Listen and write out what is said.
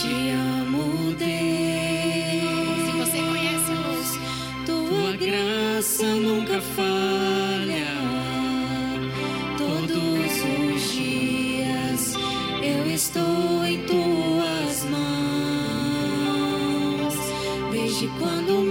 Te amo, Deus. Se você conhece hoje, Tua graça nunca falha. Todos os dias eu estou em tuas mãos. Desde quando